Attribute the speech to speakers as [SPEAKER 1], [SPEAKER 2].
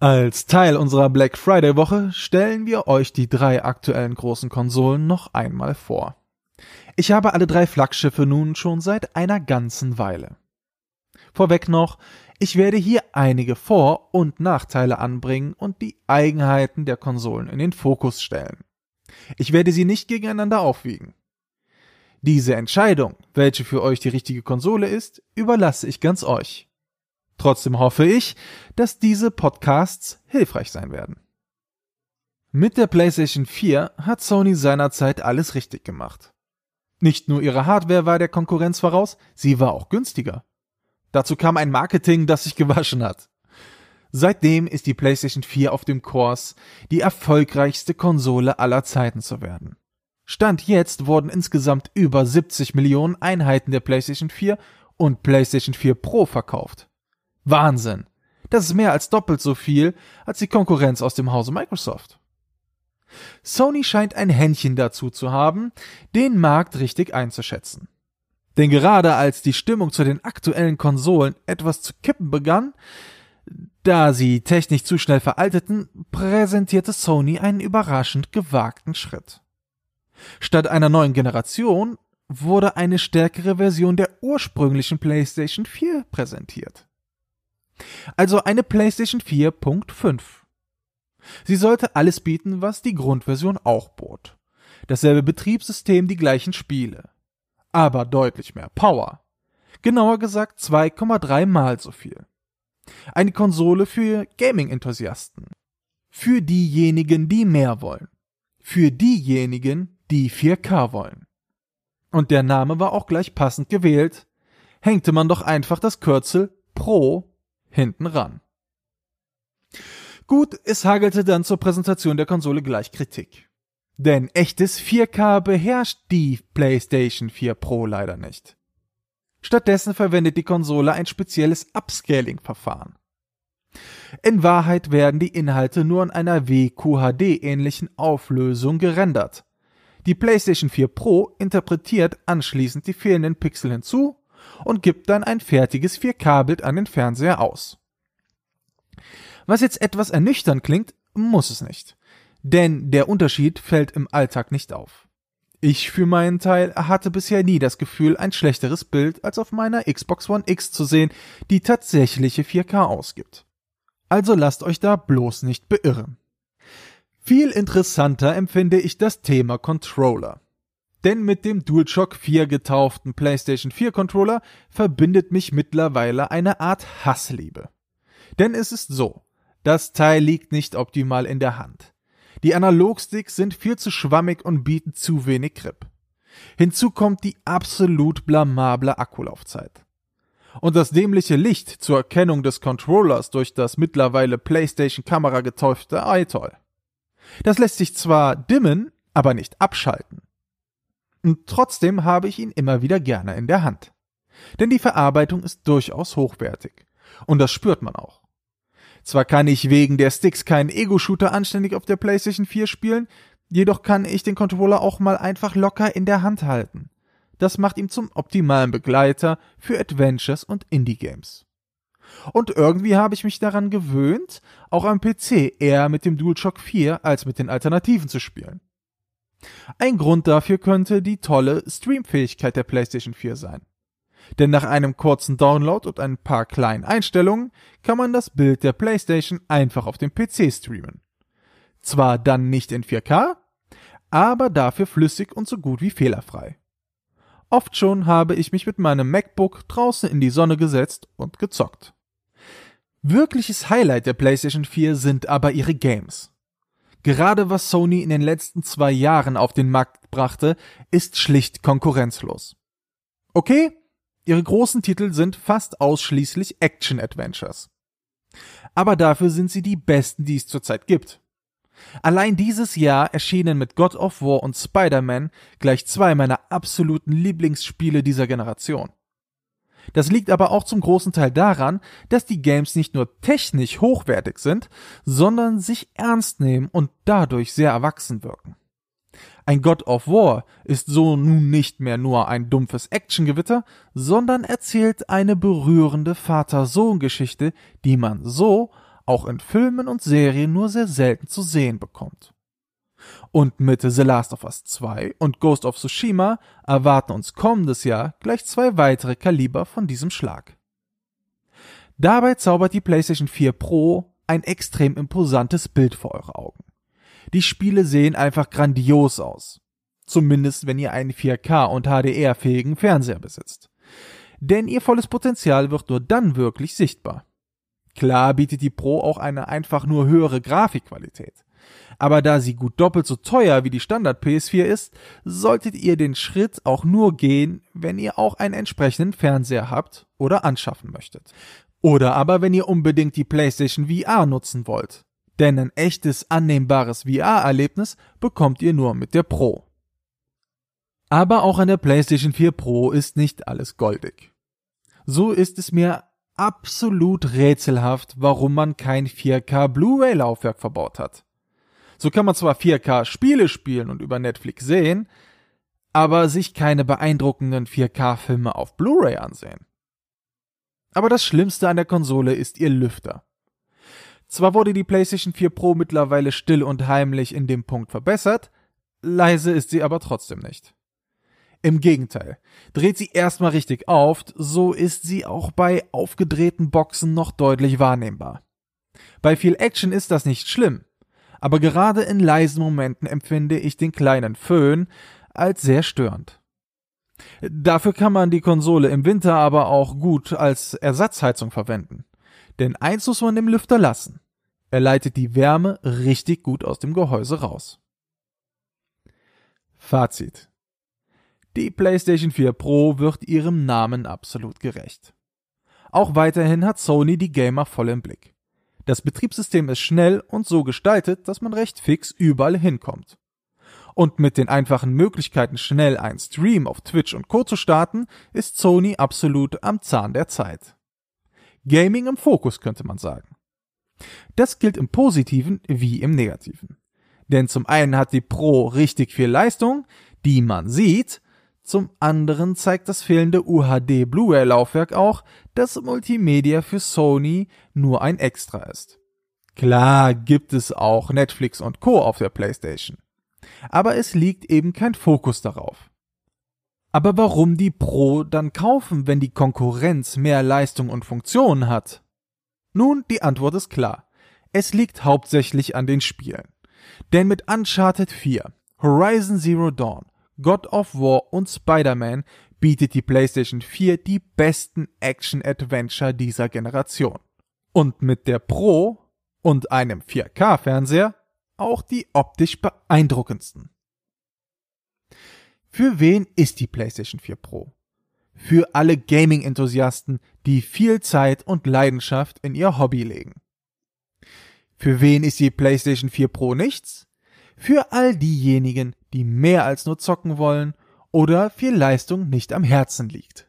[SPEAKER 1] Als Teil unserer Black Friday Woche stellen wir euch die drei aktuellen großen Konsolen noch einmal vor. Ich habe alle drei Flaggschiffe nun schon seit einer ganzen Weile. Vorweg noch, ich werde hier einige Vor- und Nachteile anbringen und die Eigenheiten der Konsolen in den Fokus stellen. Ich werde sie nicht gegeneinander aufwiegen. Diese Entscheidung, welche für euch die richtige Konsole ist, überlasse ich ganz euch. Trotzdem hoffe ich, dass diese Podcasts hilfreich sein werden. Mit der PlayStation 4 hat Sony seinerzeit alles richtig gemacht. Nicht nur ihre Hardware war der Konkurrenz voraus, sie war auch günstiger. Dazu kam ein Marketing, das sich gewaschen hat. Seitdem ist die PlayStation 4 auf dem Kurs, die erfolgreichste Konsole aller Zeiten zu werden. Stand jetzt wurden insgesamt über 70 Millionen Einheiten der PlayStation 4 und PlayStation 4 Pro verkauft. Wahnsinn. Das ist mehr als doppelt so viel als die Konkurrenz aus dem Hause Microsoft. Sony scheint ein Händchen dazu zu haben, den Markt richtig einzuschätzen. Denn gerade als die Stimmung zu den aktuellen Konsolen etwas zu kippen begann, da sie technisch zu schnell veralteten, präsentierte Sony einen überraschend gewagten Schritt. Statt einer neuen Generation wurde eine stärkere Version der ursprünglichen PlayStation 4 präsentiert. Also eine PlayStation 4.5. Sie sollte alles bieten, was die Grundversion auch bot. Dasselbe Betriebssystem, die gleichen Spiele. Aber deutlich mehr Power. Genauer gesagt 2,3 mal so viel. Eine Konsole für Gaming-Enthusiasten. Für diejenigen, die mehr wollen. Für diejenigen, die 4K wollen. Und der Name war auch gleich passend gewählt. Hängte man doch einfach das Kürzel Pro hinten ran. Gut, es hagelte dann zur Präsentation der Konsole gleich Kritik. Denn echtes 4K beherrscht die PlayStation 4 Pro leider nicht. Stattdessen verwendet die Konsole ein spezielles Upscaling-Verfahren. In Wahrheit werden die Inhalte nur in einer WQHD-ähnlichen Auflösung gerendert. Die PlayStation 4 Pro interpretiert anschließend die fehlenden Pixel hinzu und gibt dann ein fertiges 4K-Bild an den Fernseher aus. Was jetzt etwas ernüchternd klingt, muss es nicht. Denn der Unterschied fällt im Alltag nicht auf. Ich für meinen Teil hatte bisher nie das Gefühl, ein schlechteres Bild als auf meiner Xbox One X zu sehen, die tatsächliche 4K ausgibt. Also lasst euch da bloß nicht beirren. Viel interessanter empfinde ich das Thema Controller. Denn mit dem DualShock 4 getauften PlayStation 4 Controller verbindet mich mittlerweile eine Art Hassliebe. Denn es ist so, das Teil liegt nicht optimal in der Hand. Die Analogsticks sind viel zu schwammig und bieten zu wenig Grip. Hinzu kommt die absolut blamable Akkulaufzeit. Und das dämliche Licht zur Erkennung des Controllers durch das mittlerweile PlayStation Kamera getäufte iToy. Das lässt sich zwar dimmen, aber nicht abschalten. Und trotzdem habe ich ihn immer wieder gerne in der Hand. Denn die Verarbeitung ist durchaus hochwertig. Und das spürt man auch. Zwar kann ich wegen der Sticks keinen Ego-Shooter anständig auf der PlayStation 4 spielen, jedoch kann ich den Controller auch mal einfach locker in der Hand halten. Das macht ihn zum optimalen Begleiter für Adventures und Indie-Games. Und irgendwie habe ich mich daran gewöhnt, auch am PC eher mit dem DualShock 4 als mit den Alternativen zu spielen. Ein Grund dafür könnte die tolle Streamfähigkeit der PlayStation 4 sein. Denn nach einem kurzen Download und ein paar kleinen Einstellungen kann man das Bild der PlayStation einfach auf dem PC streamen. Zwar dann nicht in 4K, aber dafür flüssig und so gut wie fehlerfrei. Oft schon habe ich mich mit meinem MacBook draußen in die Sonne gesetzt und gezockt. Wirkliches Highlight der PlayStation 4 sind aber ihre Games. Gerade was Sony in den letzten zwei Jahren auf den Markt brachte, ist schlicht konkurrenzlos. Okay, ihre großen Titel sind fast ausschließlich Action-Adventures. Aber dafür sind sie die besten, die es zurzeit gibt. Allein dieses Jahr erschienen mit God of War und Spider-Man gleich zwei meiner absoluten Lieblingsspiele dieser Generation. Das liegt aber auch zum großen Teil daran, dass die Games nicht nur technisch hochwertig sind, sondern sich ernst nehmen und dadurch sehr erwachsen wirken. Ein God of War ist so nun nicht mehr nur ein dumpfes Actiongewitter, sondern erzählt eine berührende Vater-Sohn-Geschichte, die man so auch in Filmen und Serien nur sehr selten zu sehen bekommt. Und mit The Last of Us 2 und Ghost of Tsushima erwarten uns kommendes Jahr gleich zwei weitere Kaliber von diesem Schlag. Dabei zaubert die PlayStation 4 Pro ein extrem imposantes Bild vor eure Augen. Die Spiele sehen einfach grandios aus. Zumindest wenn ihr einen 4K und HDR-fähigen Fernseher besitzt. Denn ihr volles Potenzial wird nur dann wirklich sichtbar. Klar bietet die Pro auch eine einfach nur höhere Grafikqualität. Aber da sie gut doppelt so teuer wie die Standard PS4 ist, solltet ihr den Schritt auch nur gehen, wenn ihr auch einen entsprechenden Fernseher habt oder anschaffen möchtet. Oder aber wenn ihr unbedingt die PlayStation VR nutzen wollt. Denn ein echtes annehmbares VR-Erlebnis bekommt ihr nur mit der Pro. Aber auch an der PlayStation 4 Pro ist nicht alles goldig. So ist es mir absolut rätselhaft, warum man kein 4K Blu-ray-Laufwerk verbaut hat. So kann man zwar 4K Spiele spielen und über Netflix sehen, aber sich keine beeindruckenden 4K-Filme auf Blu-ray ansehen. Aber das Schlimmste an der Konsole ist ihr Lüfter. Zwar wurde die PlayStation 4 Pro mittlerweile still und heimlich in dem Punkt verbessert, leise ist sie aber trotzdem nicht. Im Gegenteil, dreht sie erstmal richtig auf, so ist sie auch bei aufgedrehten Boxen noch deutlich wahrnehmbar. Bei viel Action ist das nicht schlimm, aber gerade in leisen Momenten empfinde ich den kleinen Föhn als sehr störend. Dafür kann man die Konsole im Winter aber auch gut als Ersatzheizung verwenden. Denn eins muss man dem Lüfter lassen. Er leitet die Wärme richtig gut aus dem Gehäuse raus. Fazit. Die PlayStation 4 Pro wird ihrem Namen absolut gerecht. Auch weiterhin hat Sony die Gamer voll im Blick. Das Betriebssystem ist schnell und so gestaltet, dass man recht fix überall hinkommt. Und mit den einfachen Möglichkeiten, schnell einen Stream auf Twitch und Co. zu starten, ist Sony absolut am Zahn der Zeit. Gaming im Fokus, könnte man sagen. Das gilt im Positiven wie im Negativen. Denn zum einen hat die Pro richtig viel Leistung, die man sieht, zum anderen zeigt das fehlende UHD Blu-ray-Laufwerk auch, dass Multimedia für Sony nur ein Extra ist. Klar gibt es auch Netflix und Co. auf der PlayStation. Aber es liegt eben kein Fokus darauf. Aber warum die Pro dann kaufen, wenn die Konkurrenz mehr Leistung und Funktionen hat? Nun, die Antwort ist klar. Es liegt hauptsächlich an den Spielen. Denn mit Uncharted 4, Horizon Zero Dawn, God of War und Spider-Man bietet die PlayStation 4 die besten Action-Adventure dieser Generation. Und mit der Pro und einem 4K-Fernseher auch die optisch beeindruckendsten. Für wen ist die PlayStation 4 Pro? Für alle Gaming-Enthusiasten, die viel Zeit und Leidenschaft in ihr Hobby legen. Für wen ist die PlayStation 4 Pro nichts? Für all diejenigen, die mehr als nur zocken wollen oder viel Leistung nicht am Herzen liegt.